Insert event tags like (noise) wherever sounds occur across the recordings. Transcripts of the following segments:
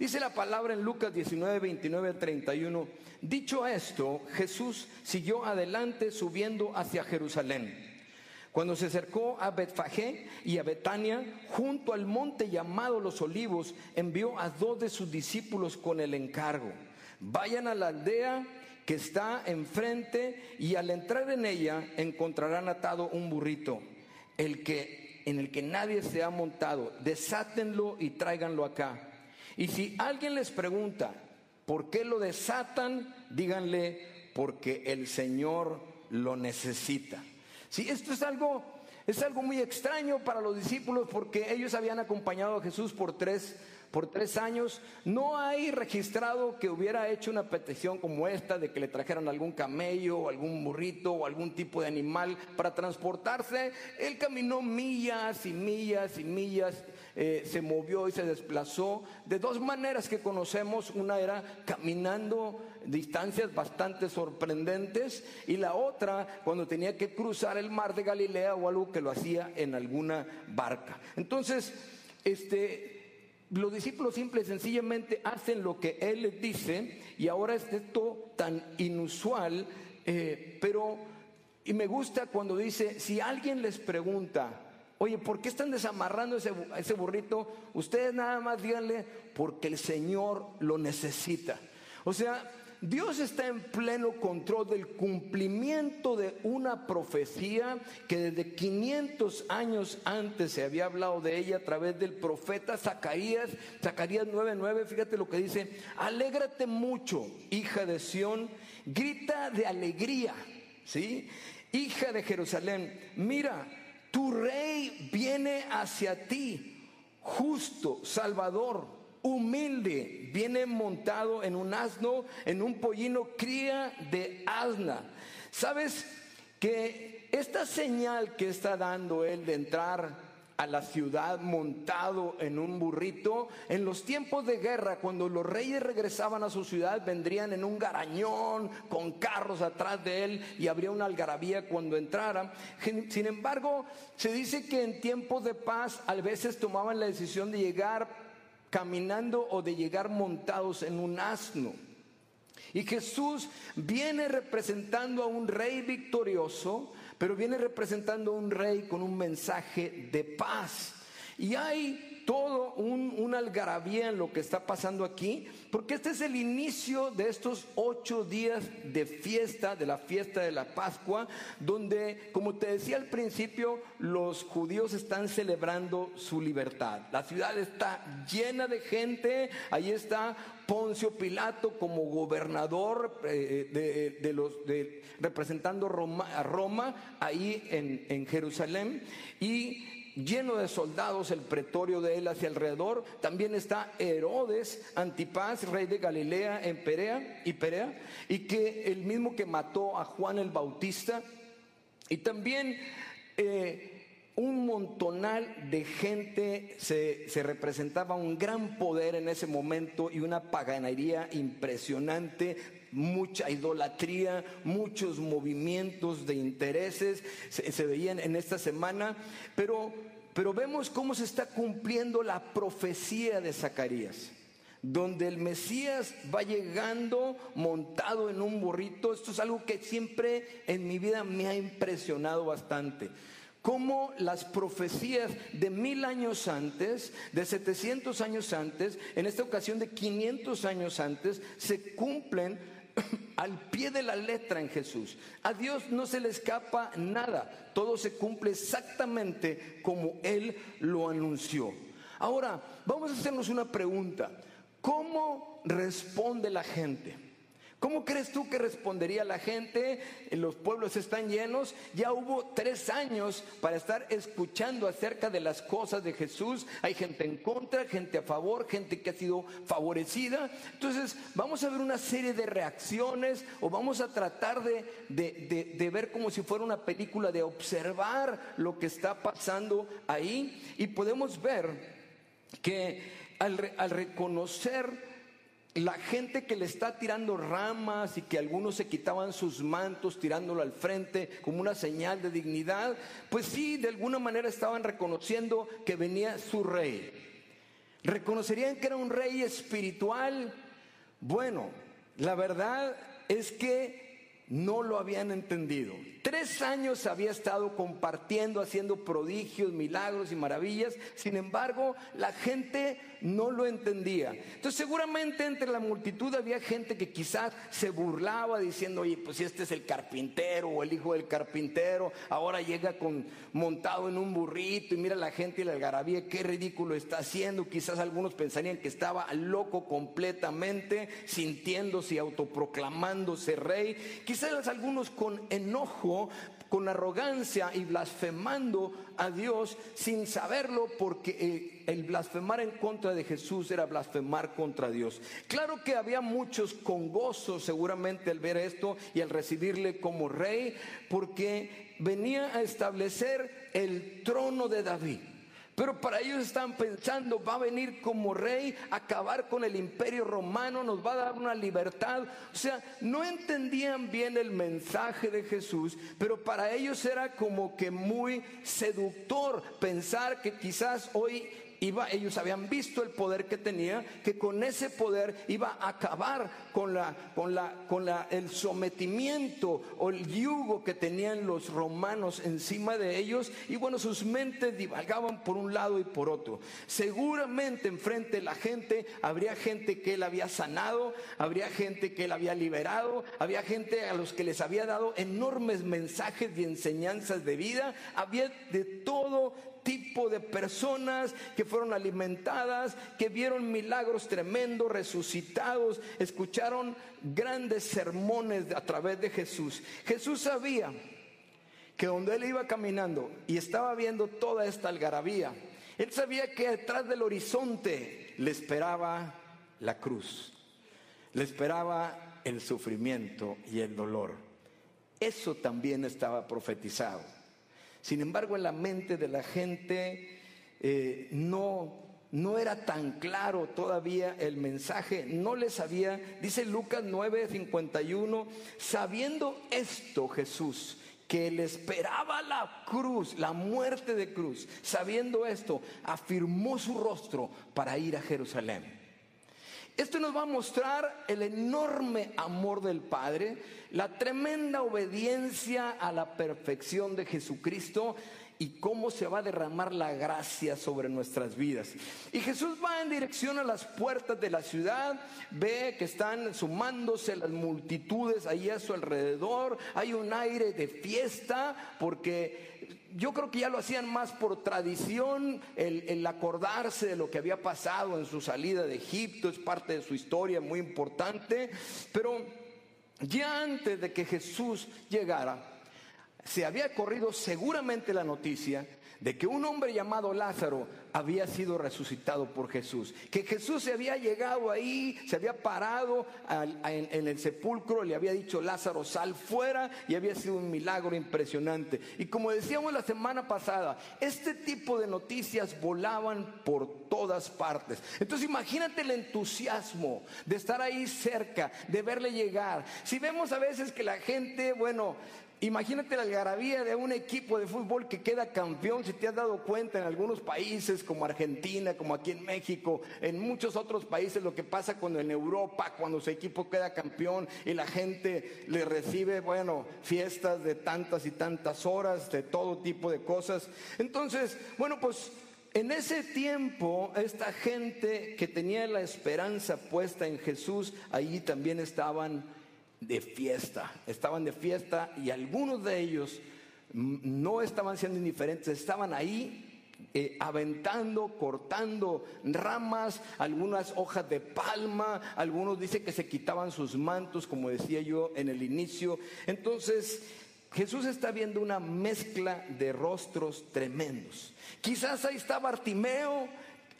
Dice la palabra en Lucas 19, 29 31. Dicho esto, Jesús siguió adelante subiendo hacia Jerusalén. Cuando se acercó a Betfagé y a Betania, junto al monte llamado Los Olivos, envió a dos de sus discípulos con el encargo. Vayan a la aldea que está enfrente y al entrar en ella encontrarán atado un burrito, el que en el que nadie se ha montado. Desátenlo y tráiganlo acá. Y si alguien les pregunta, ¿por qué lo desatan? Díganle, porque el Señor lo necesita. Si esto es algo, es algo muy extraño para los discípulos porque ellos habían acompañado a Jesús por tres por tres años, no hay registrado que hubiera hecho una petición como esta de que le trajeran algún camello o algún burrito o algún tipo de animal para transportarse. Él caminó millas y millas y millas, eh, se movió y se desplazó de dos maneras que conocemos. Una era caminando distancias bastante sorprendentes y la otra cuando tenía que cruzar el mar de Galilea o algo que lo hacía en alguna barca. Entonces, este los discípulos simple y sencillamente hacen lo que Él les dice y ahora es esto tan inusual, eh, pero y me gusta cuando dice, si alguien les pregunta, oye, ¿por qué están desamarrando ese, ese burrito? Ustedes nada más díganle, porque el Señor lo necesita. O sea, Dios está en pleno control del cumplimiento de una profecía que desde 500 años antes se había hablado de ella a través del profeta Zacarías, Zacarías 9:9, fíjate lo que dice, alégrate mucho, hija de Sión, grita de alegría, ¿sí? Hija de Jerusalén, mira, tu rey viene hacia ti, justo, salvador humilde, viene montado en un asno, en un pollino cría de asna. ¿Sabes que esta señal que está dando él de entrar a la ciudad montado en un burrito. En los tiempos de guerra, cuando los reyes regresaban a su ciudad, vendrían en un garañón con carros atrás de él y habría una algarabía cuando entraran. Sin embargo, se dice que en tiempos de paz a veces tomaban la decisión de llegar caminando o de llegar montados en un asno. Y Jesús viene representando a un rey victorioso, pero viene representando a un rey con un mensaje de paz. Y hay todo un, una algarabía en lo que está pasando aquí, porque este es el inicio de estos ocho días de fiesta, de la fiesta de la Pascua, donde, como te decía al principio, los judíos están celebrando su libertad. La ciudad está llena de gente, ahí está Poncio Pilato como gobernador eh, de, los de, representando Roma, a Roma ahí en, Jerusalén y lleno de soldados el pretorio de él hacia alrededor. También está Herodes Antipas, rey de Galilea en Perea y Perea, y que el mismo que mató a Juan el Bautista. Y también eh, un montonal de gente se, se, representaba un gran poder en ese momento y una paganería impresionante, mucha idolatría, muchos movimientos de intereses se, veían en esta semana, pero, pero vemos cómo se está cumpliendo la profecía de Zacarías donde el Mesías va llegando montado en un burrito. Esto es algo que siempre en mi vida me ha impresionado bastante cómo las profecías de mil años antes, de 700 años antes, en esta ocasión de 500 años antes, se cumplen (clears throat) al pie de la letra en Jesús. A Dios no se le escapa nada, todo se cumple exactamente como Él lo anunció. Ahora, vamos a hacernos una pregunta. ¿Cómo responde la gente? ¿Cómo crees tú que respondería la gente? Los pueblos están llenos. Ya hubo tres años para estar escuchando acerca de las cosas de Jesús. Hay gente en contra, gente a favor, gente que ha sido favorecida. Entonces vamos a ver una serie de reacciones o vamos a tratar de, ver como si fuera una película, de observar lo que está pasando ahí. Y podemos ver que al, al reconocer la gente que le está tirando ramas y que algunos se quitaban sus mantos tirándolo al frente como una señal de dignidad, pues sí, de alguna manera estaban reconociendo que venía su rey. ¿Reconocerían que era un rey espiritual? Bueno, la verdad es que no lo habían entendido. Tres años había estado compartiendo, haciendo prodigios, milagros y maravillas. Sin embargo, la gente no lo entendía. Entonces, seguramente entre la multitud había gente que quizás se burlaba diciendo, oye, pues si este es el carpintero o el hijo del carpintero, ahora llega con montado en un burrito y mira la gente y la algarabía, qué ridículo está haciendo. Quizás algunos pensarían que estaba loco completamente, sintiéndose y autoproclamándose rey. Quizás algunos con enojo con arrogancia y blasfemando a Dios sin saberlo porque el, blasfemar en contra de Jesús era blasfemar contra Dios. Claro que había muchos con gozo seguramente al ver esto y al recibirle como rey porque venía a establecer el trono de David. Pero para ellos están pensando, va a venir como rey, acabar con el imperio romano, nos va a dar una libertad. O sea, no entendían bien el mensaje de Jesús, pero para ellos era como que muy seductor pensar que quizás hoy ellos habían visto el poder que tenía, que con ese poder iba a acabar con la, con la, con la, el sometimiento o el yugo que tenían los romanos encima de ellos. Y bueno, sus mentes divagaban por un lado y por otro. Seguramente enfrente de la gente habría gente que él había sanado, habría gente que él había liberado, había gente a los que les había dado enormes mensajes y enseñanzas de vida, había de todo tipo de personas que fueron alimentadas, que vieron milagros tremendos, resucitados, escucharon grandes sermones a través de Jesús. Jesús sabía que donde él iba caminando y estaba viendo toda esta algarabía, él sabía que detrás del horizonte le esperaba la cruz, le esperaba el sufrimiento y el dolor. Eso también estaba profetizado. Sin embargo, en la mente de la gente eh, no, no era tan claro todavía el mensaje, no les sabía, dice Lucas 9:51, sabiendo esto Jesús, que le esperaba la cruz, la muerte de cruz, sabiendo esto, afirmó su rostro para ir a Jerusalén. Esto nos va a mostrar el enorme amor del Padre, la tremenda obediencia a la perfección de Jesucristo y cómo se va a derramar la gracia sobre nuestras vidas. Y Jesús va en dirección a las puertas de la ciudad, ve que están sumándose las multitudes ahí a su alrededor, hay un aire de fiesta porque yo creo que ya lo hacían más por tradición, el, acordarse de lo que había pasado en su salida de Egipto, es parte de su historia muy importante, pero ya antes de que Jesús llegara, se había corrido seguramente la noticia de que un hombre llamado Lázaro había sido resucitado por Jesús, que Jesús se había llegado ahí, se había parado en, el sepulcro, le había dicho Lázaro, sal fuera y había sido un milagro impresionante. Y como decíamos la semana pasada, este tipo de noticias volaban por todas partes. Entonces imagínate el entusiasmo de estar ahí cerca, de verle llegar. Si vemos a veces que la gente, bueno, Imagínate la algarabía de un equipo de fútbol que queda campeón, si te has dado cuenta en algunos países como Argentina, como aquí en México, en muchos otros países lo que pasa cuando en Europa, cuando su equipo queda campeón y la gente le recibe, bueno, fiestas de tantas y tantas horas, de todo tipo de cosas. Entonces, bueno, pues en ese tiempo, esta gente que tenía la esperanza puesta en Jesús, allí también estaban de fiesta, estaban de fiesta y algunos de ellos no estaban siendo indiferentes, estaban ahí eh, aventando, cortando ramas, algunas hojas de palma, algunos dicen que se quitaban sus mantos, como decía yo en el inicio. Entonces, Jesús está viendo una mezcla de rostros tremendos. Quizás ahí está Bartimeo,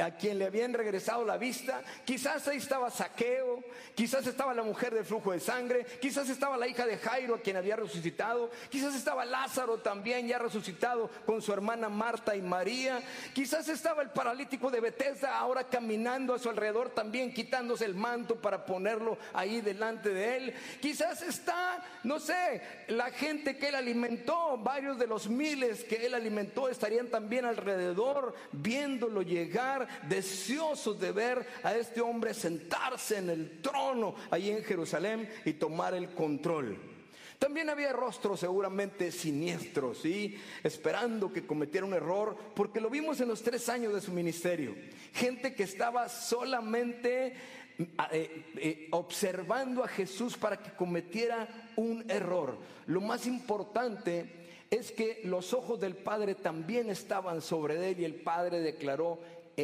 a quien le habían regresado la vista. Quizás ahí estaba Saqueo, quizás estaba la mujer del flujo de sangre, quizás estaba la hija de Jairo, a quien había resucitado, quizás estaba Lázaro también ya resucitado con su hermana Marta y María, quizás estaba el paralítico de Bethesda ahora caminando a su alrededor también quitándose el manto para ponerlo ahí delante de él. Quizás está, no sé, la gente que él alimentó, varios de los miles que él alimentó estarían también alrededor viéndolo llegar deseosos de ver a este hombre sentarse en el trono ahí en Jerusalén y tomar el control. También había rostros seguramente siniestros, ¿sí? esperando que cometiera un error, porque lo vimos en los tres años de su ministerio. Gente que estaba solamente eh, eh, observando a Jesús para que cometiera un error. Lo más importante es que los ojos del Padre también estaban sobre él y el Padre declaró,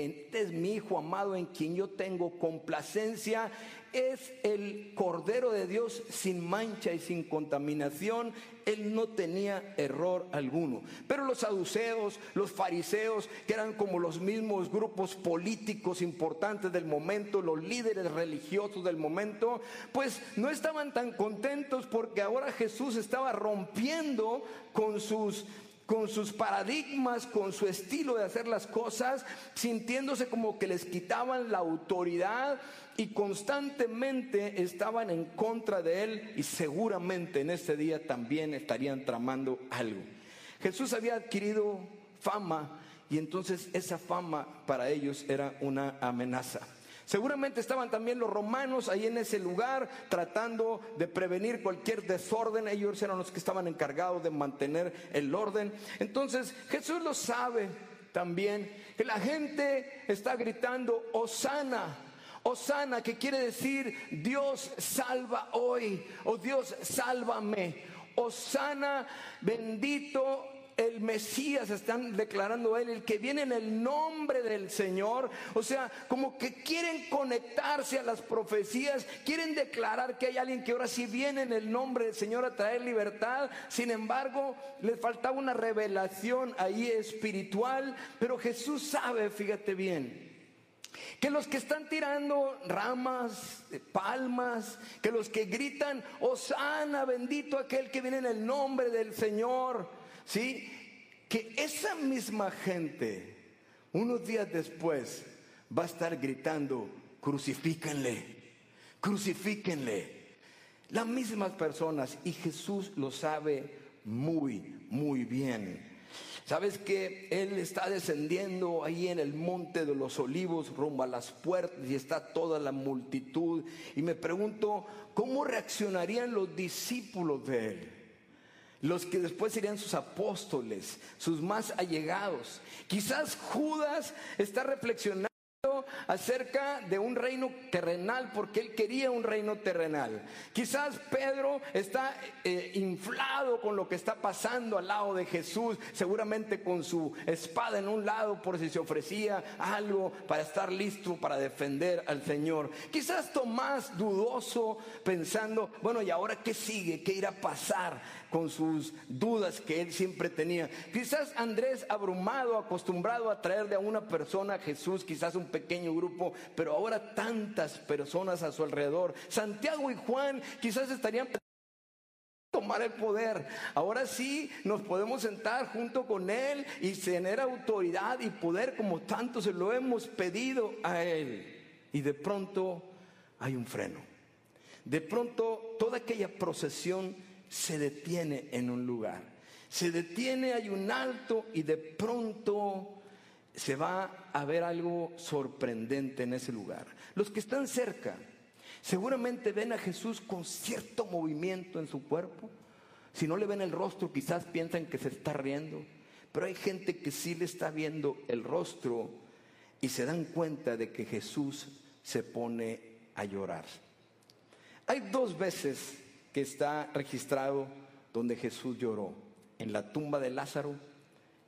este es mi Hijo amado en quien yo tengo complacencia es el Cordero de Dios sin mancha y sin contaminación. Él no tenía error alguno. Pero los saduceos, los fariseos, que eran como los mismos grupos políticos importantes del momento, los líderes religiosos del momento, pues no estaban tan contentos porque ahora Jesús estaba rompiendo con sus con sus paradigmas, con su estilo de hacer las cosas, sintiéndose como que les quitaban la autoridad y constantemente estaban en contra de él y seguramente en ese día también estarían tramando algo. Jesús había adquirido fama y entonces esa fama para ellos era una amenaza. Seguramente estaban también los romanos ahí en ese lugar tratando de prevenir cualquier desorden. Ellos eran los que estaban encargados de mantener el orden. Entonces Jesús lo sabe también, que la gente está gritando, Osana. Osana, que quiere decir Dios salva hoy, o Dios sálvame. Osana, bendito el Mesías, están declarando él, el que viene en el nombre del Señor. O sea, como que quieren conectarse a las profecías, quieren declarar que hay alguien que ahora sí viene en el nombre del Señor a traer libertad. Sin embargo, les faltaba una revelación ahí espiritual, pero Jesús sabe, fíjate bien. Que los que están tirando ramas, palmas, que los que gritan, Osana, bendito aquel que viene en el nombre del Señor, ¿sí? Que esa misma gente, unos días después, va a estar gritando, crucifíquenle, crucifíquenle. Las mismas personas, y Jesús lo sabe muy, muy bien. Sabes que Él está descendiendo ahí en el monte de los olivos rumbo a las puertas y está toda la multitud. Y me pregunto, ¿cómo reaccionarían los discípulos de Él? Los que después serían sus apóstoles, sus más allegados. Quizás Judas está reflexionando acerca de un reino terrenal porque él quería un reino terrenal. Quizás Pedro está eh, inflado con lo que está pasando al lado de Jesús, seguramente con su espada en un lado por si se ofrecía algo para estar listo para defender al Señor. Quizás Tomás dudoso pensando, bueno, ¿y ahora qué sigue? ¿Qué irá a pasar con sus dudas que él siempre tenía? Quizás Andrés abrumado, acostumbrado a traerle a una persona a Jesús, quizás un pequeño grupo, pero ahora tantas personas a su alrededor. Santiago y Juan quizás estarían tomar el poder. Ahora sí nos podemos sentar junto con Él y tener autoridad y poder como tanto se lo hemos pedido a Él. Y de pronto hay un freno. De pronto toda aquella procesión se detiene en un lugar. Se detiene, hay un alto y de pronto se va a ver algo sorprendente en ese lugar. Los que están cerca seguramente ven a Jesús con cierto movimiento en su cuerpo. Si no le ven el rostro, quizás piensan que se está riendo. Pero hay gente que sí le está viendo el rostro y se dan cuenta de que Jesús se pone a llorar. Hay dos veces que está registrado donde Jesús lloró. En la tumba de Lázaro,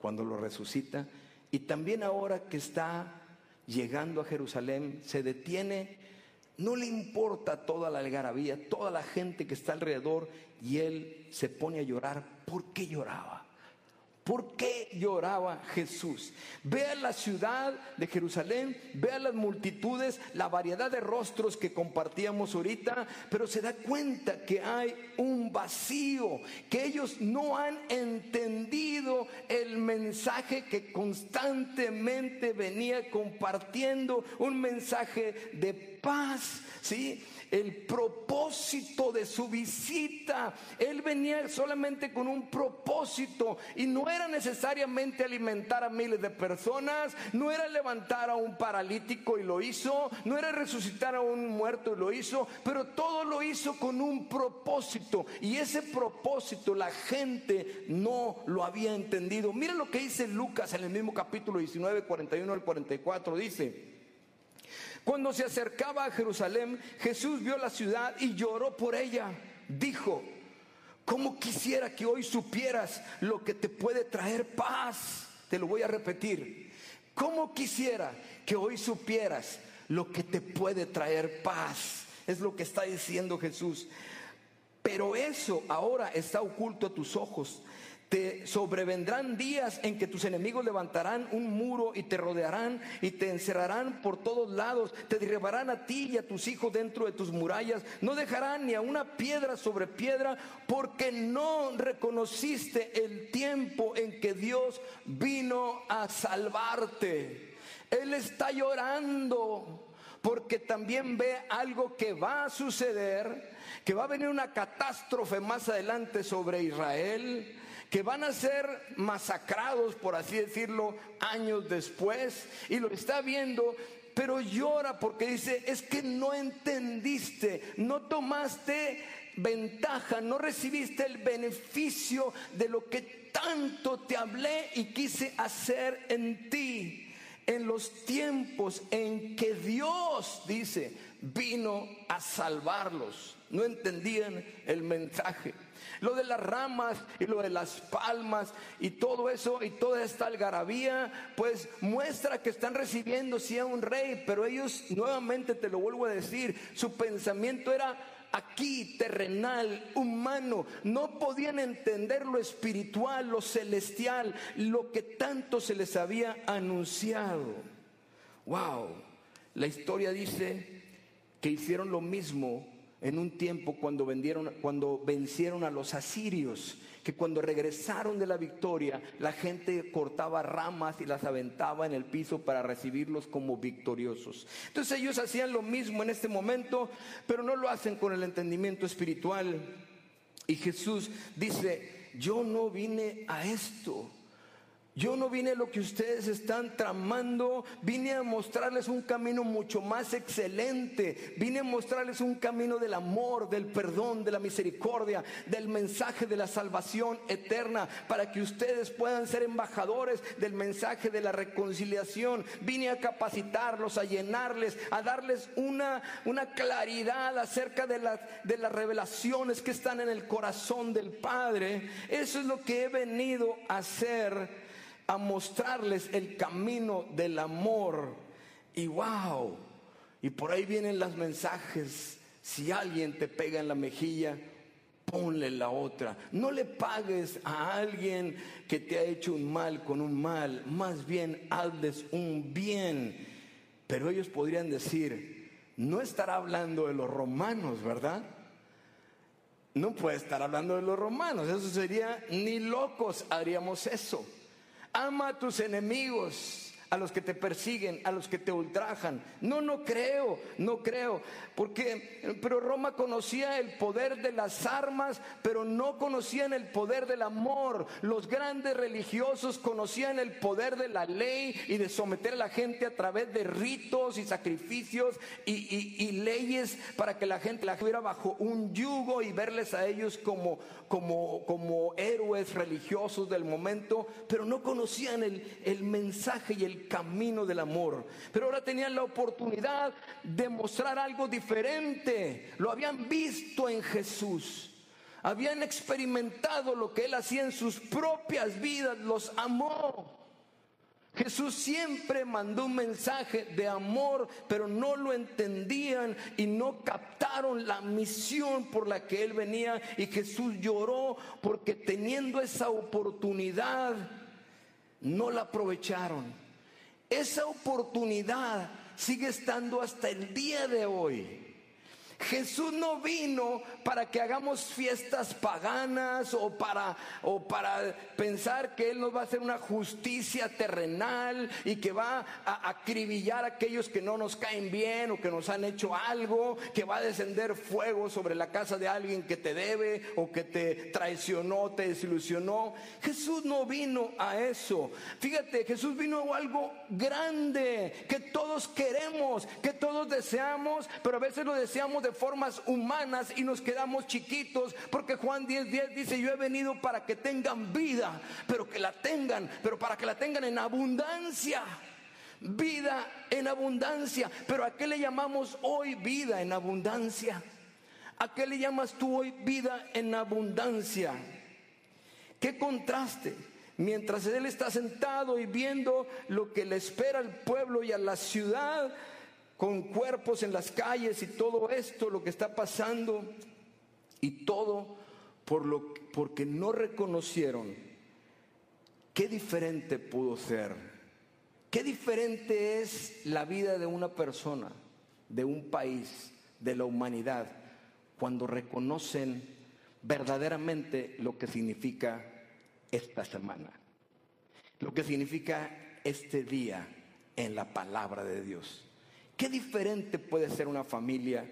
cuando lo resucita, y también ahora que está llegando a Jerusalén, se detiene, no le importa toda la algarabía, toda la gente que está alrededor, y él se pone a llorar. ¿Por qué lloraba? ¿Por qué lloraba Jesús? Vea la ciudad de Jerusalén, vea las multitudes, la variedad de rostros que compartíamos ahorita, pero se da cuenta que hay un vacío, que ellos no han entendido el mensaje que constantemente venía compartiendo, un mensaje de paz, ¿sí? El propósito de su visita. Él venía solamente con un propósito y no era necesariamente alimentar a miles de personas, no era levantar a un paralítico y lo hizo, no era resucitar a un muerto y lo hizo, pero todo lo hizo con un propósito y ese propósito la gente no lo había entendido. Mira lo que dice Lucas en el mismo capítulo 19, 41 al 44, dice. Cuando se acercaba a Jerusalén, Jesús vio la ciudad y lloró por ella. Dijo, ¿cómo quisiera que hoy supieras lo que te puede traer paz? Te lo voy a repetir. ¿Cómo quisiera que hoy supieras lo que te puede traer paz? Es lo que está diciendo Jesús. Pero eso ahora está oculto a tus ojos. Te sobrevendrán días en que tus enemigos levantarán un muro y te rodearán y te encerrarán por todos lados. Te derribarán a ti y a tus hijos dentro de tus murallas. No dejarán ni a una piedra sobre piedra porque no reconociste el tiempo en que Dios vino a salvarte. Él está llorando porque también ve algo que va a suceder, que va a venir una catástrofe más adelante sobre Israel que van a ser masacrados, por así decirlo, años después, y lo está viendo, pero llora porque dice, es que no entendiste, no tomaste ventaja, no recibiste el beneficio de lo que tanto te hablé y quise hacer en ti. En los tiempos en que Dios, dice, vino a salvarlos. No entendían el mensaje. Lo de las ramas y lo de las palmas y todo eso y toda esta algarabía, pues muestra que están recibiendo sí a un rey, pero ellos nuevamente te lo vuelvo a decir, su pensamiento era aquí, terrenal, humano. No podían entender lo espiritual, lo celestial, lo que tanto se les había anunciado. Wow, la historia dice que hicieron lo mismo en un tiempo cuando, vendieron, cuando vencieron a los asirios, que cuando regresaron de la victoria, la gente cortaba ramas y las aventaba en el piso para recibirlos como victoriosos. Entonces ellos hacían lo mismo en este momento, pero no lo hacen con el entendimiento espiritual. Y Jesús dice, yo no vine a esto yo no vine lo que ustedes están tramando, vine a mostrarles un camino mucho más excelente, vine a mostrarles un camino del amor, del perdón, de la misericordia, del mensaje de la salvación eterna, para que ustedes puedan ser embajadores del mensaje de la reconciliación. Vine a capacitarlos, a llenarles, a darles una, una claridad acerca de, de las revelaciones que están en el corazón del Padre. Eso es lo que he venido a hacer a mostrarles el camino del amor. Y wow, y por ahí vienen los mensajes. Si alguien te pega en la mejilla, ponle la otra. No le pagues a alguien que te ha hecho un mal con un mal, más bien hazles un bien. Pero ellos podrían decir, no estará hablando de los romanos, ¿verdad? No puede estar hablando de los romanos, eso sería, ni locos haríamos eso. Ama a tus enemigos a los que te persiguen, a los que te ultrajan. No, no creo, no creo, porque pero Roma conocía el poder de las armas, pero no conocían el poder del amor. Los grandes religiosos conocían el poder de la ley y de someter a la gente a través de ritos y sacrificios y, leyes para que la gente la tuviera bajo un yugo y verles a ellos como, como, como héroes religiosos del momento, pero no conocían el, el mensaje y el camino del amor. Pero ahora tenían la oportunidad de mostrar algo diferente. Lo habían visto en Jesús. Habían experimentado lo que Él hacía en sus propias vidas. Los amó. Jesús siempre mandó un mensaje de amor, pero no lo entendían y no captaron la misión por la que Él venía. Y Jesús lloró porque teniendo esa oportunidad, no la aprovecharon. Esa oportunidad sigue estando hasta el día de hoy. Jesús no vino para que hagamos fiestas paganas o para, o para pensar que Él nos va a hacer una justicia terrenal y que va a acribillar a aquellos que no nos caen bien o que nos han hecho algo, que va a descender fuego sobre la casa de alguien que te debe o que te traicionó, te desilusionó. Jesús no vino a eso. Fíjate, Jesús vino a algo grande que todos queremos, que todos deseamos, pero a veces lo deseamos de formas humanas y nos quedamos chiquitos porque Juan 10:10 10 dice, yo he venido para que tengan vida, pero que la tengan, pero para que la tengan en abundancia. Vida en abundancia. Pero ¿a qué le llamamos hoy vida en abundancia? ¿A qué le llamas tú hoy vida en abundancia? ¿Qué contraste? Mientras él está sentado y viendo lo que le espera al pueblo y a la ciudad, con cuerpos en las calles y todo esto, lo que está pasando, y todo por lo, porque no reconocieron qué diferente pudo ser, qué diferente es la vida de una persona, de un país, de la humanidad, cuando reconocen verdaderamente lo que significa esta semana, lo que significa este día en la palabra de Dios. Qué diferente puede ser una familia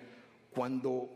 cuando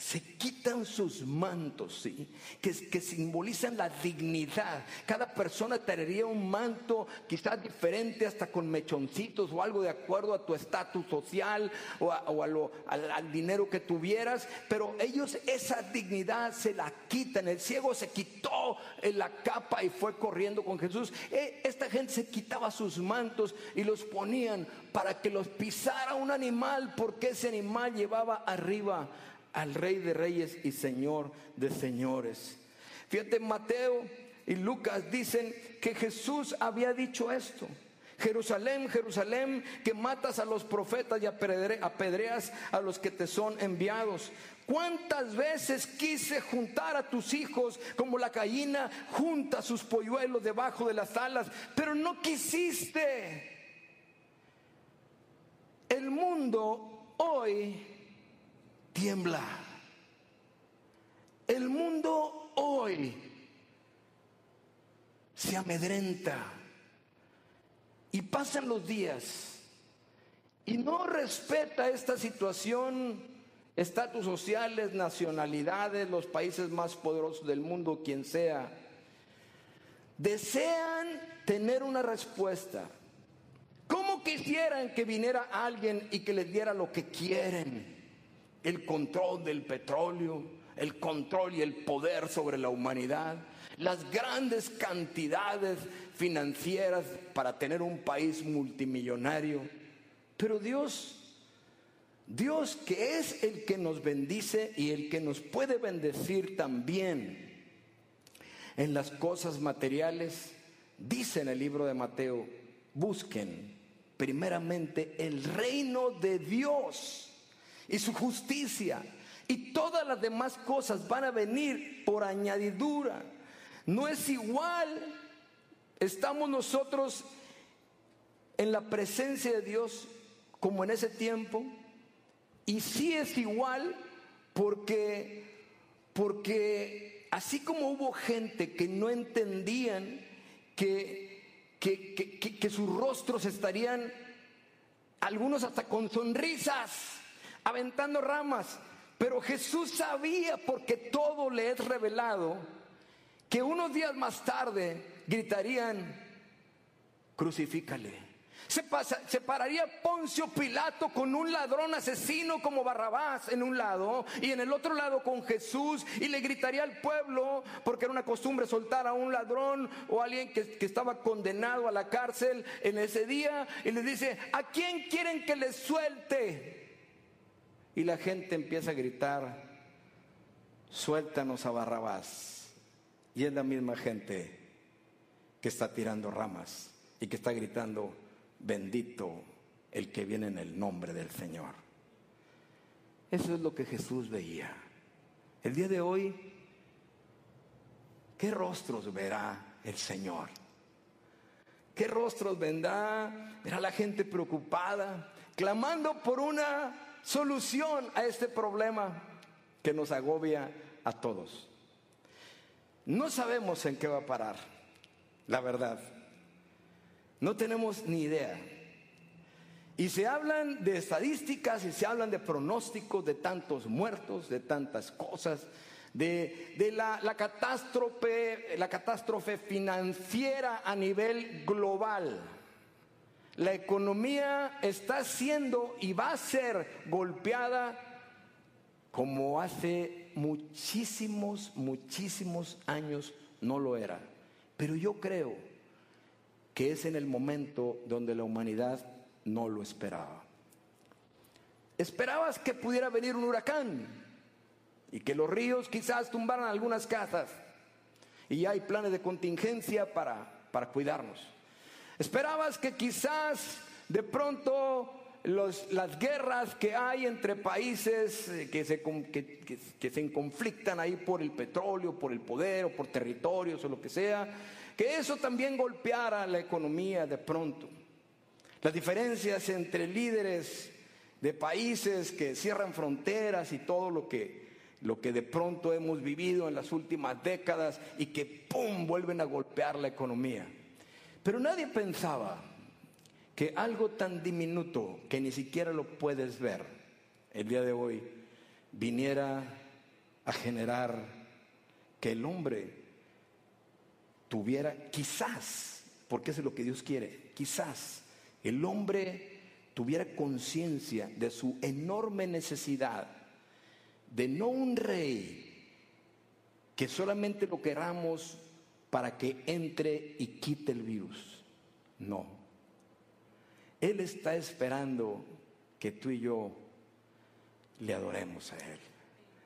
se quitan sus mantos, ¿sí? que, que simbolizan la dignidad. Cada persona traería un manto quizás diferente, hasta con mechoncitos o algo de acuerdo a tu estatus social o, al, al, dinero que tuvieras, pero ellos esa dignidad se la quitan. El ciego se quitó la capa y fue corriendo con Jesús. E, esta gente se quitaba sus mantos y los ponían para que los pisara un animal, porque ese animal llevaba arriba al Rey de Reyes y Señor de Señores. Fíjate, Mateo y Lucas dicen que Jesús había dicho esto. Jerusalén, Jerusalén, que matas a los profetas y apedreas a los que te son enviados. ¿Cuántas veces quise juntar a tus hijos como la gallina junta sus polluelos debajo de las alas, pero no quisiste? El mundo hoy tiembla. El mundo hoy se amedrenta y pasan los días y no respeta esta situación, estatus sociales, nacionalidades, los países más poderosos del mundo, quien sea. Desean tener una respuesta. ¿Cómo quisieran que viniera alguien y que les diera lo que quieren? El control del petróleo, el control y el poder sobre la humanidad, las grandes cantidades financieras para tener un país multimillonario. Pero Dios, Dios que es el que nos bendice y el que nos puede bendecir también en las cosas materiales, dice en el libro de Mateo, busquen primeramente el reino de Dios y su justicia. Y todas las demás cosas van a venir por añadidura. No es igual. Estamos nosotros en la presencia de Dios como en ese tiempo. Y sí es igual porque, porque así como hubo gente que no entendían que, que, que sus rostros estarían, algunos hasta con sonrisas aventando ramas. Pero Jesús sabía, porque todo le es revelado, que unos días más tarde gritarían, crucifícale. Se, pasa, se, pararía Poncio Pilato con un ladrón asesino como Barrabás en un lado y en el otro lado con Jesús y le gritaría al pueblo, porque era una costumbre soltar a un ladrón o a alguien que, que estaba condenado a la cárcel en ese día y le dice, ¿a quién quieren que le suelte? Y la gente empieza a gritar, suéltanos a Barrabás. Y es la misma gente que está tirando ramas y que está gritando, bendito el que viene en el nombre del Señor. Eso es lo que Jesús veía. El día de hoy, ¿qué rostros verá el Señor? ¿Qué rostros vendrá? Verá la gente preocupada, clamando por una solución a este problema que nos agobia a todos. No sabemos en qué va a parar, la verdad. No tenemos ni idea. Y se hablan de estadísticas y se hablan de pronósticos de tantos muertos, de tantas cosas, de, la, catástrofe, la catástrofe financiera a nivel global. La economía está siendo y va a ser golpeada como hace muchísimos, muchísimos años no lo era. Pero yo creo que es en el momento donde la humanidad no lo esperaba. Esperabas que pudiera venir un huracán y que los ríos quizás tumbaran algunas casas y hay planes de contingencia para, para cuidarnos. Esperabas que quizás de pronto las guerras que hay entre países eh, que se, que, que se conflictan ahí por el petróleo, por el poder o por territorios o lo que sea, que eso también golpeara la economía de pronto. Las diferencias entre líderes de países que cierran fronteras y todo lo que, lo que de pronto hemos vivido en las últimas décadas y que ¡pum! vuelven a golpear la economía. Pero nadie pensaba que algo tan diminuto que ni siquiera lo puedes ver el día de hoy viniera a generar que el hombre tuviera quizás, porque eso es lo que Dios quiere, quizás el hombre tuviera conciencia de su enorme necesidad de no un rey que solamente lo queramos para que entre y quite el virus. No. Él está esperando que tú y yo le adoremos a Él.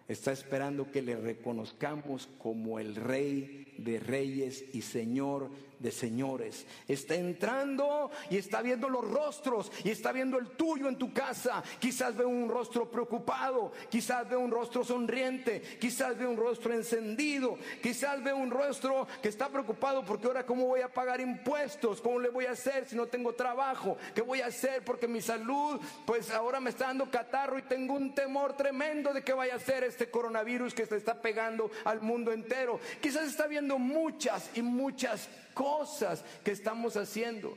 Está esperando que le reconozcamos como el rey de reyes y señor de señores. Está entrando y está viendo los rostros y está viendo el tuyo en tu casa. Quizás ve un rostro preocupado, quizás ve un rostro sonriente, quizás ve un rostro encendido, quizás ve un rostro que está preocupado porque ahora cómo voy a pagar impuestos, cómo le voy a hacer si no tengo trabajo, qué voy a hacer porque mi salud pues ahora me está dando catarro y tengo un temor tremendo de que vaya a ser este coronavirus que se está pegando al mundo entero. Quizás está viendo muchas y muchas cosas que estamos haciendo.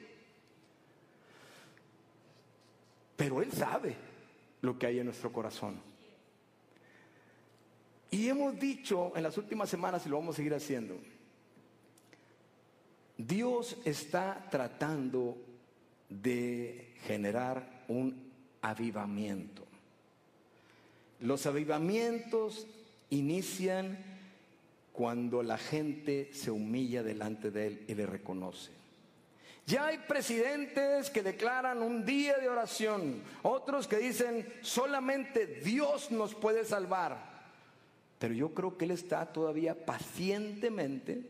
Pero Él sabe lo que hay en nuestro corazón. Y hemos dicho en las últimas semanas, y lo vamos a seguir haciendo, Dios está tratando de generar un avivamiento. Los avivamientos inician cuando la gente se humilla delante de Él y le reconoce. Ya hay presidentes que declaran un día de oración, otros que dicen solamente Dios nos puede salvar. Pero yo creo que Él está todavía pacientemente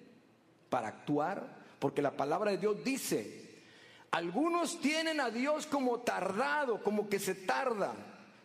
para actuar, porque la palabra de Dios dice, algunos tienen a Dios como tardado, como que se tarda,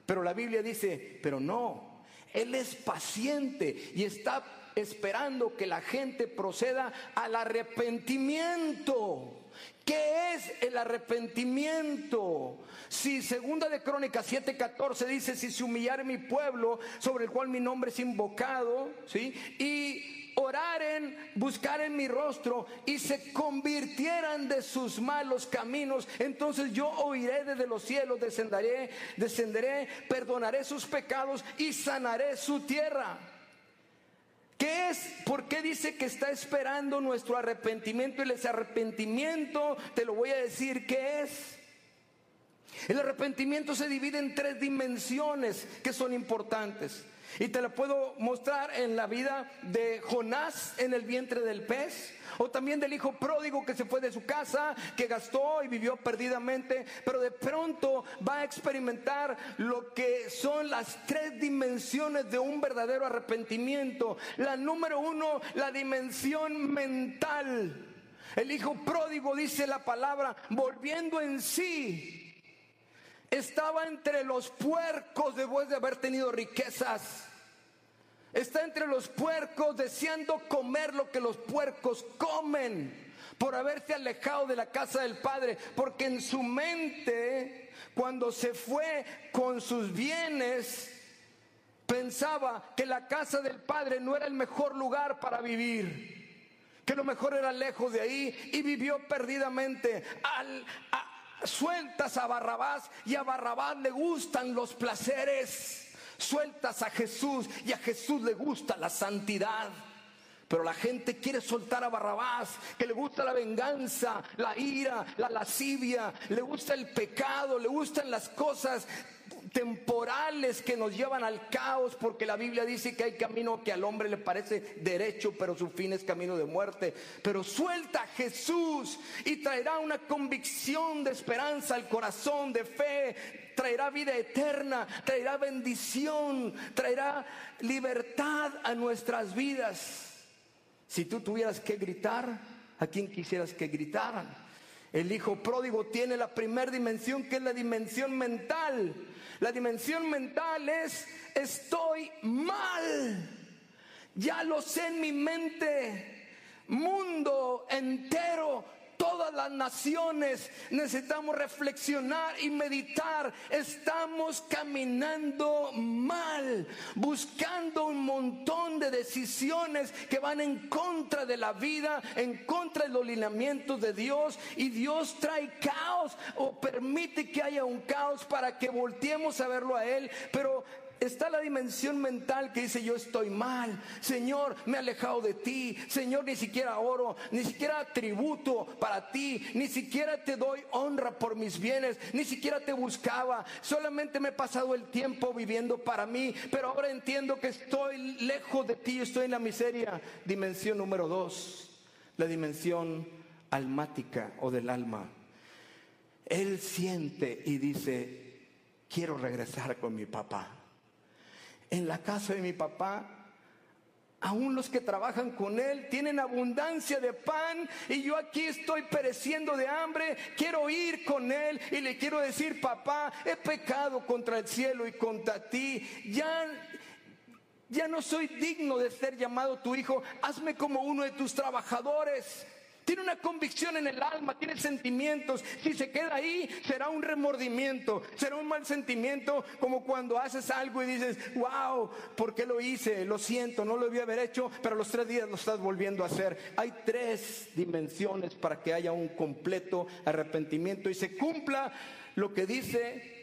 pero la Biblia dice, pero no, Él es paciente y está esperando que la gente proceda al arrepentimiento. ¿Qué es el arrepentimiento? Si segunda de Crónicas 7:14 dice, si se humillare mi pueblo, sobre el cual mi nombre es invocado, ¿sí? Y oraren, buscaren mi rostro y se convirtieran de sus malos caminos, entonces yo oiré desde los cielos, descenderé, descenderé, perdonaré sus pecados y sanaré su tierra. ¿Qué es? ¿Por qué dice que está esperando nuestro arrepentimiento? Y ese arrepentimiento, te lo voy a decir, ¿qué es? El arrepentimiento se divide en tres dimensiones que son importantes. Y te lo puedo mostrar en la vida de Jonás en el vientre del pez, o también del hijo pródigo que se fue de su casa, que gastó y vivió perdidamente, pero de pronto va a experimentar lo que son las tres dimensiones de un verdadero arrepentimiento. La número uno, la dimensión mental. El hijo pródigo dice la palabra, volviendo en sí, estaba entre los puercos después de haber tenido riquezas. Está entre los puercos deseando comer lo que los puercos comen. por haberse alejado de la casa del Padre, porque en su mente, cuando se fue con sus bienes, pensaba que la casa del Padre no era el mejor lugar para vivir que lo mejor era lejos de ahí y vivió perdidamente. Al, sueltas a Barrabás y a Barrabás le gustan los placeres. Sueltas a Jesús y a Jesús le gusta la santidad. Pero la gente quiere soltar a Barrabás, que le gusta la venganza, la ira, la lascivia, le gusta el pecado, le gustan las cosas temporales que nos llevan al caos, porque la Biblia dice que hay camino que al hombre le parece derecho, pero su fin es camino de muerte. Pero suelta a Jesús y traerá una convicción de esperanza al corazón, de fe, traerá vida eterna, traerá bendición, traerá libertad a nuestras vidas. Si tú tuvieras que gritar, ¿a quién quisieras que gritaran? El hijo pródigo tiene la primera dimensión que es la dimensión mental. La dimensión mental es estoy mal. Ya lo sé en mi mente. Mundo entero todas las naciones necesitamos reflexionar y meditar. Estamos caminando mal, buscando un montón de decisiones que van en contra de la vida, en contra de los lineamientos de Dios. Y Dios trae caos o permite que haya un caos para que volteemos a verlo a Él. Pero está la dimensión mental que dice yo estoy mal, Señor, me he alejado de ti, Señor, ni siquiera oro, ni siquiera tributo para ti, ni siquiera te doy honra por mis bienes, ni siquiera te buscaba, solamente me he pasado el tiempo viviendo para mí, pero ahora entiendo que estoy lejos de ti, estoy en la miseria. Dimensión número dos, la dimensión almática o del alma. Él siente y dice, quiero regresar con mi papá en la casa de mi papá. Aún los que trabajan con Él tienen abundancia de pan y yo aquí estoy pereciendo de hambre. Quiero ir con Él y le quiero decir, papá, he pecado contra el cielo y contra ti. Ya, ya no soy digno de ser llamado tu hijo. Hazme como uno de tus trabajadores. Tiene una convicción en el alma, tiene sentimientos. Si se queda ahí, será un remordimiento, será un mal sentimiento, como cuando haces algo y dices, wow, ¿por qué lo hice? Lo siento, no lo debía haber hecho, pero los tres días lo estás volviendo a hacer. Hay tres dimensiones para que haya un completo arrepentimiento y se cumpla lo que dice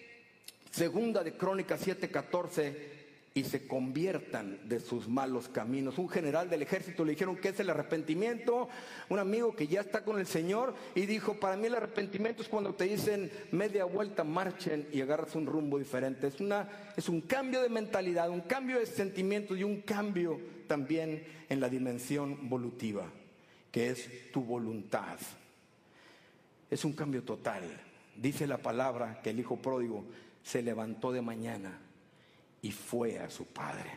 Segunda de Crónicas 7:14 y se conviertan de sus malos caminos. Un general del ejército le dijeron que es el arrepentimiento. Un amigo que ya está con el Señor y dijo, para mí el arrepentimiento es cuando te dicen media vuelta, marchen y agarras un rumbo diferente. Es, una, es un cambio de mentalidad, un cambio de sentimientos y un cambio también en la dimensión volutiva, que es tu voluntad. Es un cambio total. Dice la palabra que el hijo pródigo se levantó de mañana y fue a su padre.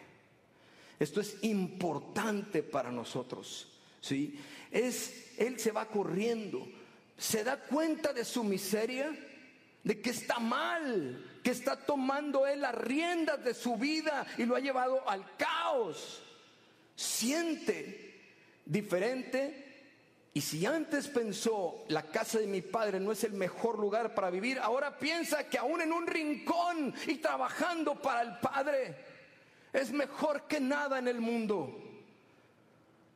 Esto es importante para nosotros, ¿sí? Es él se va corriendo, se da cuenta de su miseria, de que está mal, que está tomando él las riendas de su vida y lo ha llevado al caos. Siente diferente y si antes pensó, la casa de mi padre no es el mejor lugar para vivir, ahora piensa que aún en un rincón y trabajando para el Padre es mejor que nada en el mundo.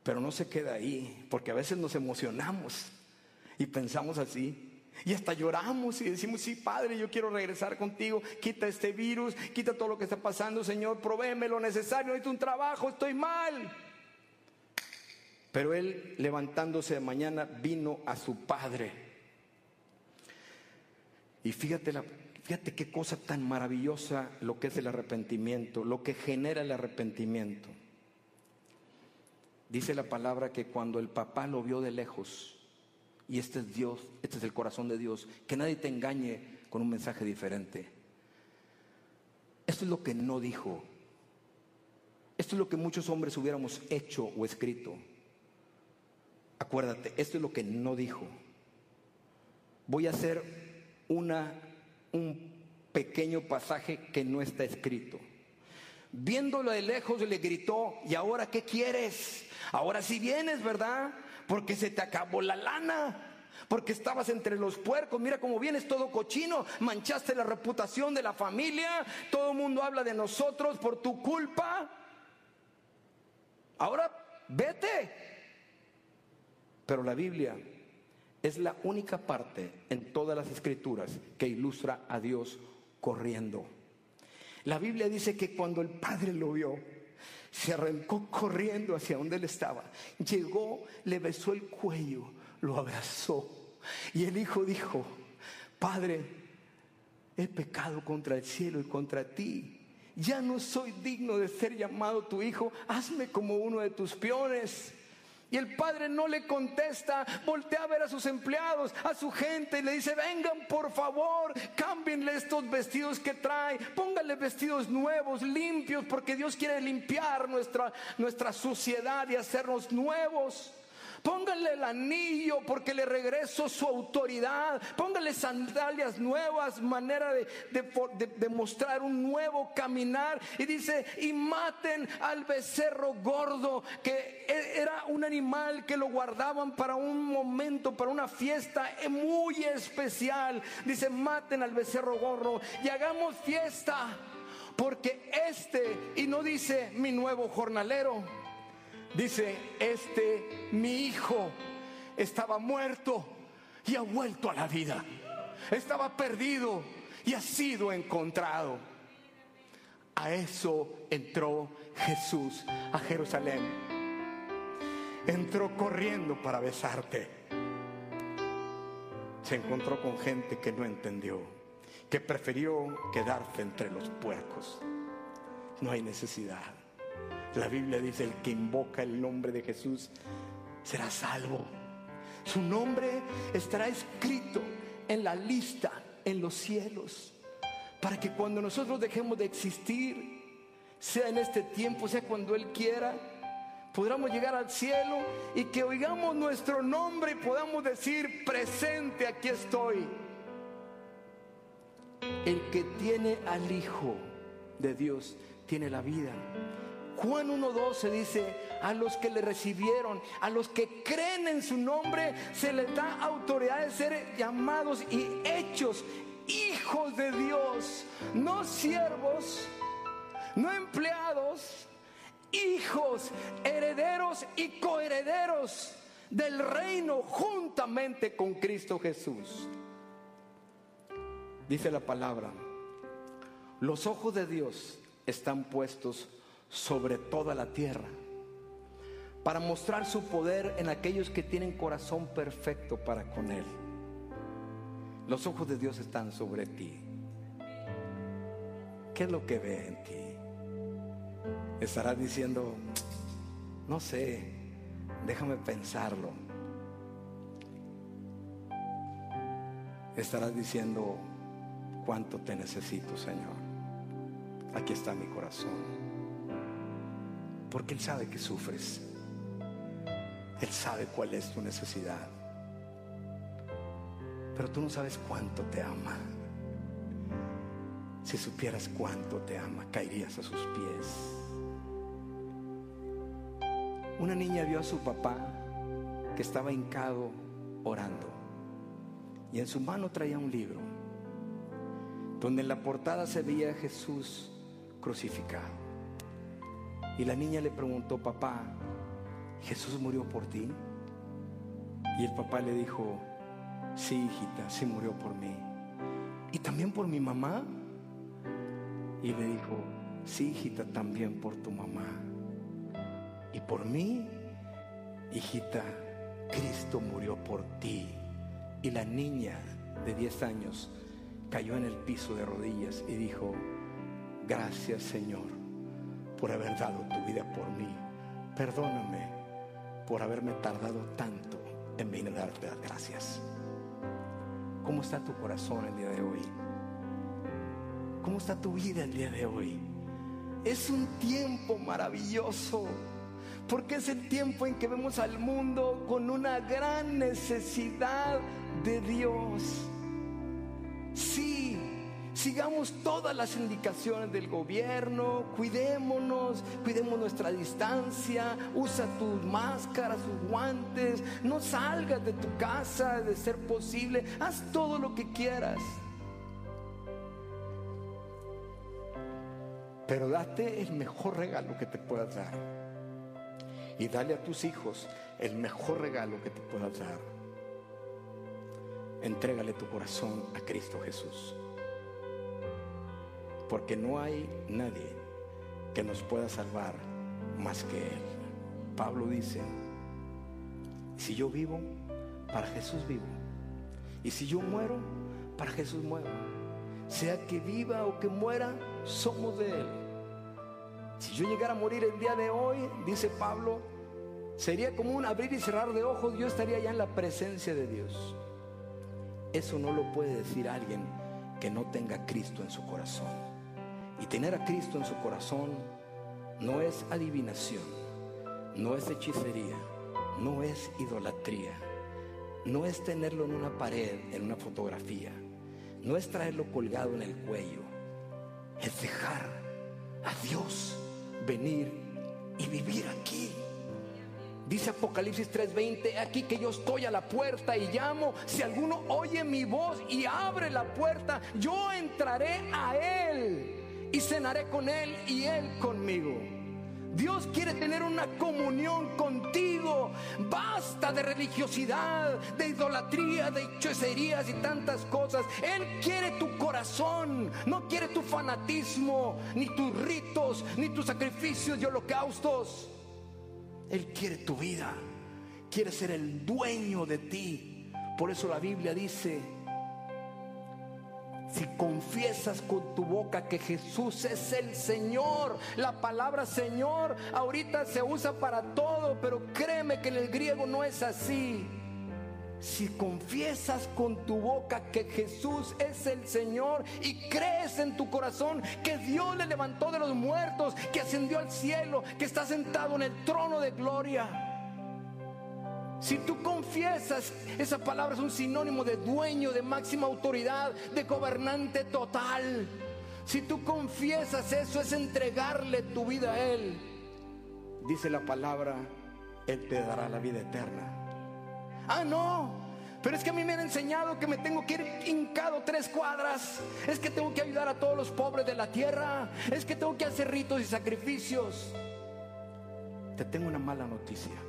Pero no se queda ahí, porque a veces nos emocionamos y pensamos así. Y hasta lloramos y decimos, sí, Padre, yo quiero regresar contigo. Quita este virus, quita todo lo que está pasando, Señor, provéeme lo necesario, necesito un trabajo, estoy mal. Pero él, levantándose de mañana, vino a su padre. Y fíjate, la, qué cosa tan maravillosa lo que es el arrepentimiento, lo que genera el arrepentimiento. Dice la palabra que cuando el papá lo vio de lejos, y este es Dios, este es el corazón de Dios, que nadie te engañe con un mensaje diferente. Esto es lo que no dijo. Esto es lo que muchos hombres hubiéramos hecho o escrito. Acuérdate, esto es lo que no dijo. Voy a hacer una, un pequeño pasaje que no está escrito. Viéndolo de lejos le gritó, ¿y ahora qué quieres? Ahora si vienes, ¿verdad? porque se te acabó la lana. Porque estabas entre los puercos, mira cómo vienes todo cochino, manchaste la reputación de la familia, todo el mundo habla de nosotros por tu culpa. Ahora vete. Pero la Biblia es la única parte en todas las escrituras que ilustra a Dios corriendo. La Biblia dice que cuando el Padre lo vio, se arrancó corriendo hacia donde él estaba. Llegó, le besó el cuello, lo abrazó. Y el Hijo dijo, Padre, he pecado contra el cielo y contra ti. Ya no soy digno de ser llamado tu hijo. Hazme como uno de tus peones. Y el padre no le contesta, voltea a ver a sus empleados, a su gente y le dice, vengan por favor, cámbienle estos vestidos que trae, pónganle vestidos nuevos, limpios, porque Dios quiere limpiar nuestra, nuestra suciedad y hacernos nuevos. Pónganle el anillo porque le regreso su autoridad. Pónganle sandalias nuevas, manera de, de, mostrar un nuevo caminar. Y dice, y maten al becerro gordo, que e, era un animal que lo guardaban para un momento, para una fiesta muy especial. Dice, maten al becerro gordo y hagamos fiesta. Porque este, y no dice mi nuevo jornalero, Dice, este mi hijo estaba muerto y ha vuelto a la vida. Estaba perdido y ha sido encontrado. A eso entró Jesús a Jerusalén. Entró corriendo para besarte. Se encontró con gente que no entendió, que prefirió quedarse entre los puercos. No hay necesidad. La Biblia dice, el que invoca el nombre de Jesús será salvo. Su nombre estará escrito en la lista en los cielos. Para que cuando nosotros dejemos de existir, sea en este tiempo, sea cuando Él quiera, podamos llegar al cielo y que oigamos nuestro nombre y podamos decir, presente, aquí estoy. El que tiene al Hijo de Dios tiene la vida. Juan 1.12 dice, a los que le recibieron, a los que creen en su nombre, se les da autoridad de ser llamados y hechos hijos de Dios, no siervos, no empleados, hijos, herederos y coherederos del reino juntamente con Cristo Jesús. Dice la palabra, los ojos de Dios están puestos sobre toda la tierra, para mostrar su poder en aquellos que tienen corazón perfecto para con Él. Los ojos de Dios están sobre ti. ¿Qué es lo que ve en ti? Estarás diciendo, no sé, déjame pensarlo. Estarás diciendo, cuánto te necesito, Señor. Aquí está mi corazón. Porque Él sabe que sufres. Él sabe cuál es tu necesidad. Pero tú no sabes cuánto te ama. Si supieras cuánto te ama, caerías a sus pies. Una niña vio a su papá que estaba hincado orando. Y en su mano traía un libro, donde en la portada se veía a Jesús crucificado. Y la niña le preguntó, papá, ¿Jesús murió por ti? Y el papá le dijo, sí, hijita, sí murió por mí. ¿Y también por mi mamá? Y le dijo, sí, hijita, también por tu mamá. Y por mí, hijita, Cristo murió por ti. Y la niña de 10 años cayó en el piso de rodillas y dijo, gracias Señor por haber dado tu vida por mí. Perdóname por haberme tardado tanto en venir a darte las gracias. ¿Cómo está tu corazón el día de hoy? ¿Cómo está tu vida el día de hoy? Es un tiempo maravilloso, porque es el tiempo en que vemos al mundo con una gran necesidad de Dios. Sí, sigamos todas las indicaciones del gobierno, cuidémonos, cuidemos nuestra distancia, usa tus máscaras, tus guantes, no salgas de tu casa de ser posible, haz todo lo que quieras. Pero date el mejor regalo que te puedas dar. Y dale a tus hijos el mejor regalo que te puedas dar. Entrégale tu corazón a Cristo Jesús. Porque no hay nadie que nos pueda salvar más que Él. Pablo dice, si yo vivo, para Jesús vivo. Y si yo muero, para Jesús muero. Sea que viva o que muera, somos de Él. Si yo llegara a morir el día de hoy, dice Pablo, sería como un abrir y cerrar de ojos, yo estaría ya en la presencia de Dios. Eso no lo puede decir alguien que no tenga Cristo en su corazón. Y tener a Cristo en su corazón no es adivinación, no es hechicería, no es idolatría, no es tenerlo en una pared, en una fotografía, no es traerlo colgado en el cuello, es dejar a Dios venir y vivir aquí. Dice Apocalipsis 3:20, aquí que yo estoy a la puerta y llamo, si alguno oye mi voz y abre la puerta, yo entraré a él y cenaré con él y él conmigo. Dios quiere tener una comunión contigo. Basta de religiosidad, de idolatría, de hechicerías y tantas cosas. Él quiere tu corazón, no quiere tu fanatismo, ni tus ritos, ni tus sacrificios y holocaustos. Él quiere tu vida, quiere ser el dueño de ti. Por eso la Biblia dice, si confiesas con tu boca que Jesús es el Señor, la palabra Señor ahorita se usa para todo, pero créeme que en el griego no es así. Si confiesas con tu boca que Jesús es el Señor y crees en tu corazón que Dios le levantó de los muertos, que ascendió al cielo, que está sentado en el trono de gloria. Si tú confiesas, esa palabra es un sinónimo de dueño, de máxima autoridad, de gobernante total. Si tú confiesas eso es entregarle tu vida a Él. Dice la palabra, Él te dará la vida eterna. Ah, no. Pero es que a mí me han enseñado que me tengo que ir hincado tres cuadras. Es que tengo que ayudar a todos los pobres de la tierra. Es que tengo que hacer ritos y sacrificios. Te tengo una mala noticia.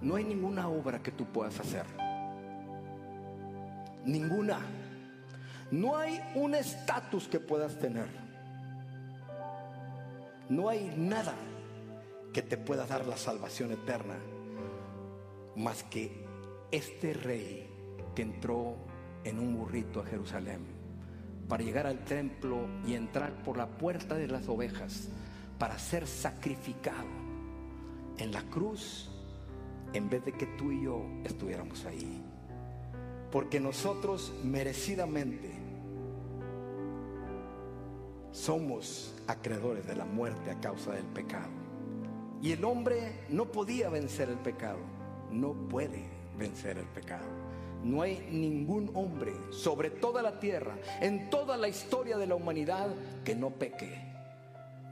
No hay ninguna obra que tú puedas hacer. Ninguna. No hay un estatus que puedas tener. No hay nada que te pueda dar la salvación eterna más que este rey que entró en un burrito a Jerusalén para llegar al templo y entrar por la puerta de las ovejas para ser sacrificado en la cruz en vez de que tú y yo estuviéramos ahí. Porque nosotros merecidamente somos acreedores de la muerte a causa del pecado. Y el hombre no podía vencer el pecado no puede vencer el pecado. No hay ningún hombre sobre toda la tierra, en toda la historia de la humanidad, que no peque.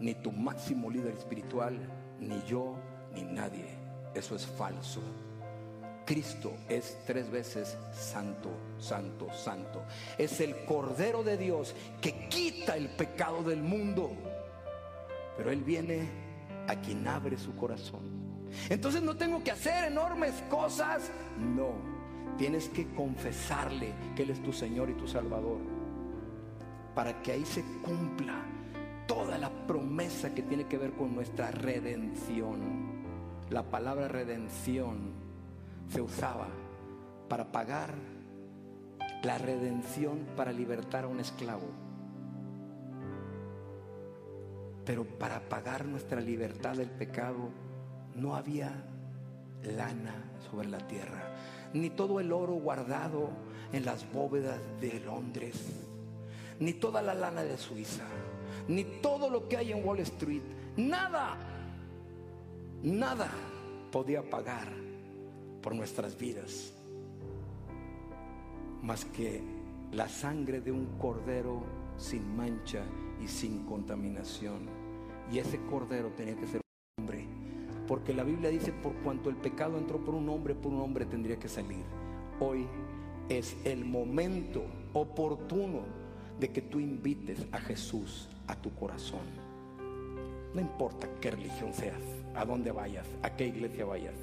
Ni tu máximo líder espiritual, ni yo, ni nadie. Eso es falso. Cristo es tres veces santo, santo, santo. Es el Cordero de Dios que quita el pecado del mundo. Pero Él viene a quien abre su corazón entonces no tengo que hacer enormes cosas. No, tienes que confesarle que Él es tu Señor y tu Salvador. Para que ahí se cumpla toda la promesa que tiene que ver con nuestra redención. La palabra redención se usaba para pagar la redención para libertar a un esclavo. Pero para pagar nuestra libertad del pecado no había lana sobre la tierra, ni todo el oro guardado en las bóvedas de Londres, ni toda la lana de Suiza, ni todo lo que hay en Wall Street, nada, nada podía pagar por nuestras vidas, más que la sangre de un cordero sin mancha y sin contaminación. Y ese cordero tenía que ser un hombre. Porque la Biblia dice, por cuanto el pecado entró por un hombre, por un hombre tendría que salir. Hoy es el momento oportuno de que tú invites a Jesús a tu corazón. No importa qué religión seas, a dónde vayas, a qué iglesia vayas.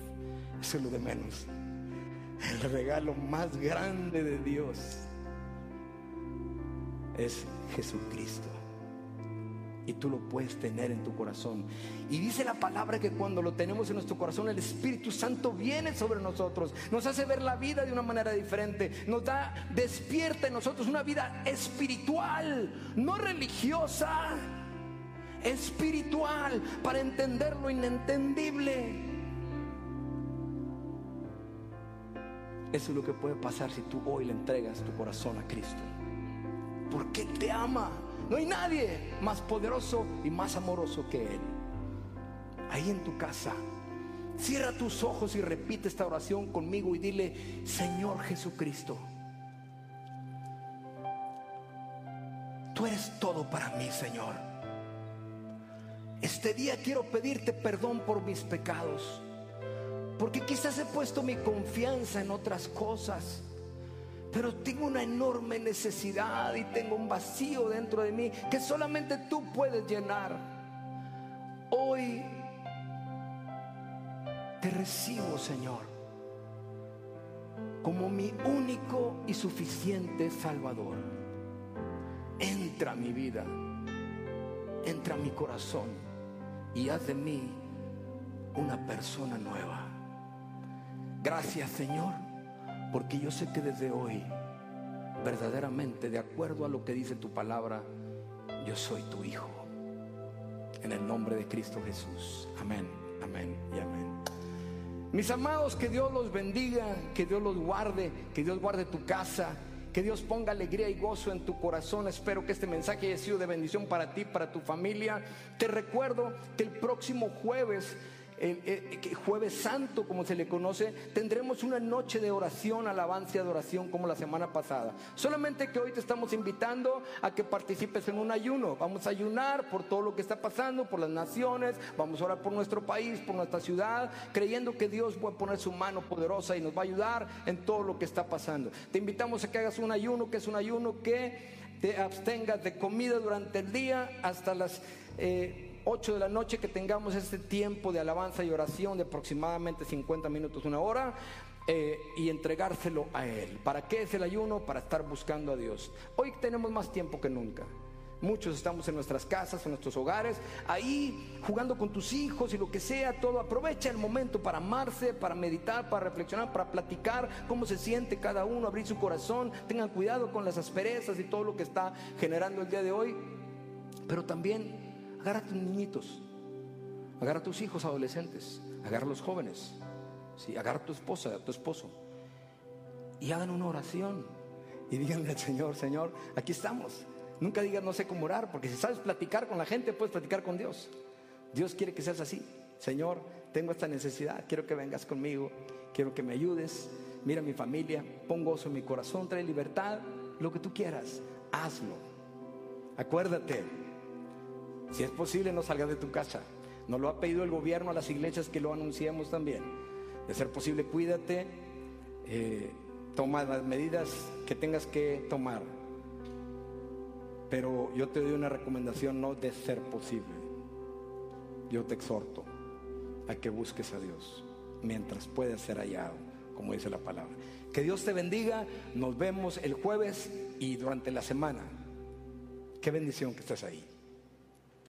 Eso es lo de menos. El regalo más grande de Dios es Jesucristo. Y tú lo puedes tener en tu corazón. Y dice la palabra que cuando lo tenemos en nuestro corazón, el Espíritu Santo viene sobre nosotros. Nos hace ver la vida de una manera diferente. Nos da, despierta en nosotros una vida espiritual, no religiosa, espiritual, para entender lo inentendible. Eso es lo que puede pasar si tú hoy le entregas tu corazón a Cristo porque Él te ama. No hay nadie más poderoso y más amoroso que Él. Ahí en tu casa, cierra tus ojos y repite esta oración conmigo y dile, Señor Jesucristo, tú eres todo para mí, Señor. Este día quiero pedirte perdón por mis pecados, porque quizás he puesto mi confianza en otras cosas pero tengo una enorme necesidad y tengo un vacío dentro de mí que solamente tú puedes llenar. Hoy te recibo, Señor, como mi único y suficiente Salvador. Entra a mi vida, entra a mi corazón y haz de mí una persona nueva. Gracias, Señor porque yo sé que desde hoy, verdaderamente, de acuerdo a lo que dice tu palabra, yo soy tu hijo. En el nombre de Cristo Jesús. Amén, amén y amén. Mis amados, que Dios los bendiga, que Dios los guarde, que Dios guarde tu casa, que Dios ponga alegría y gozo en tu corazón. Espero que este mensaje haya sido de bendición para ti, para tu familia. Te recuerdo que el próximo jueves el, jueves santo, como se le conoce, tendremos una noche de oración, alabanza y adoración como la semana pasada. Solamente que hoy te estamos invitando a que participes en un ayuno. Vamos a ayunar por todo lo que está pasando, por las naciones, vamos a orar por nuestro país, por nuestra ciudad, creyendo que Dios va a poner su mano poderosa y nos va a ayudar en todo lo que está pasando. Te invitamos a que hagas un ayuno, que es un ayuno que te abstengas de comida durante el día hasta las... Eh, 8 de la noche que tengamos este tiempo de alabanza y oración de aproximadamente 50 minutos, una hora, eh, y entregárselo a Él. ¿Para qué es el ayuno? Para estar buscando a Dios. Hoy tenemos más tiempo que nunca. Muchos estamos en nuestras casas, en nuestros hogares, ahí jugando con tus hijos y lo que sea, todo. Aprovecha el momento para amarse, para meditar, para reflexionar, para platicar cómo se siente cada uno, abrir su corazón. Tengan cuidado con las asperezas y todo lo que está generando el día de hoy. Pero también Agarra a tus niñitos, agarra a tus hijos adolescentes, agarra a los jóvenes, ¿sí? agarra a tu esposa, a tu esposo y hagan una oración y díganle al Señor, Señor, aquí estamos. Nunca digas no sé cómo orar, porque si sabes platicar con la gente, puedes platicar con Dios. Dios quiere que seas así. Señor, tengo esta necesidad, quiero que vengas conmigo, quiero que me ayudes. Mira mi familia, pon gozo en mi corazón, trae libertad, lo que tú quieras, hazlo. Acuérdate, si es posible, no salgas de tu casa. Nos lo ha pedido el gobierno a las iglesias que lo anunciamos también. De ser posible, cuídate, eh, toma las medidas que tengas que tomar. Pero yo te doy una recomendación, no de ser posible. Yo te exhorto a que busques a Dios mientras pueda ser hallado, como dice la palabra. Que Dios te bendiga. Nos vemos el jueves y durante la semana. Qué bendición que estés ahí.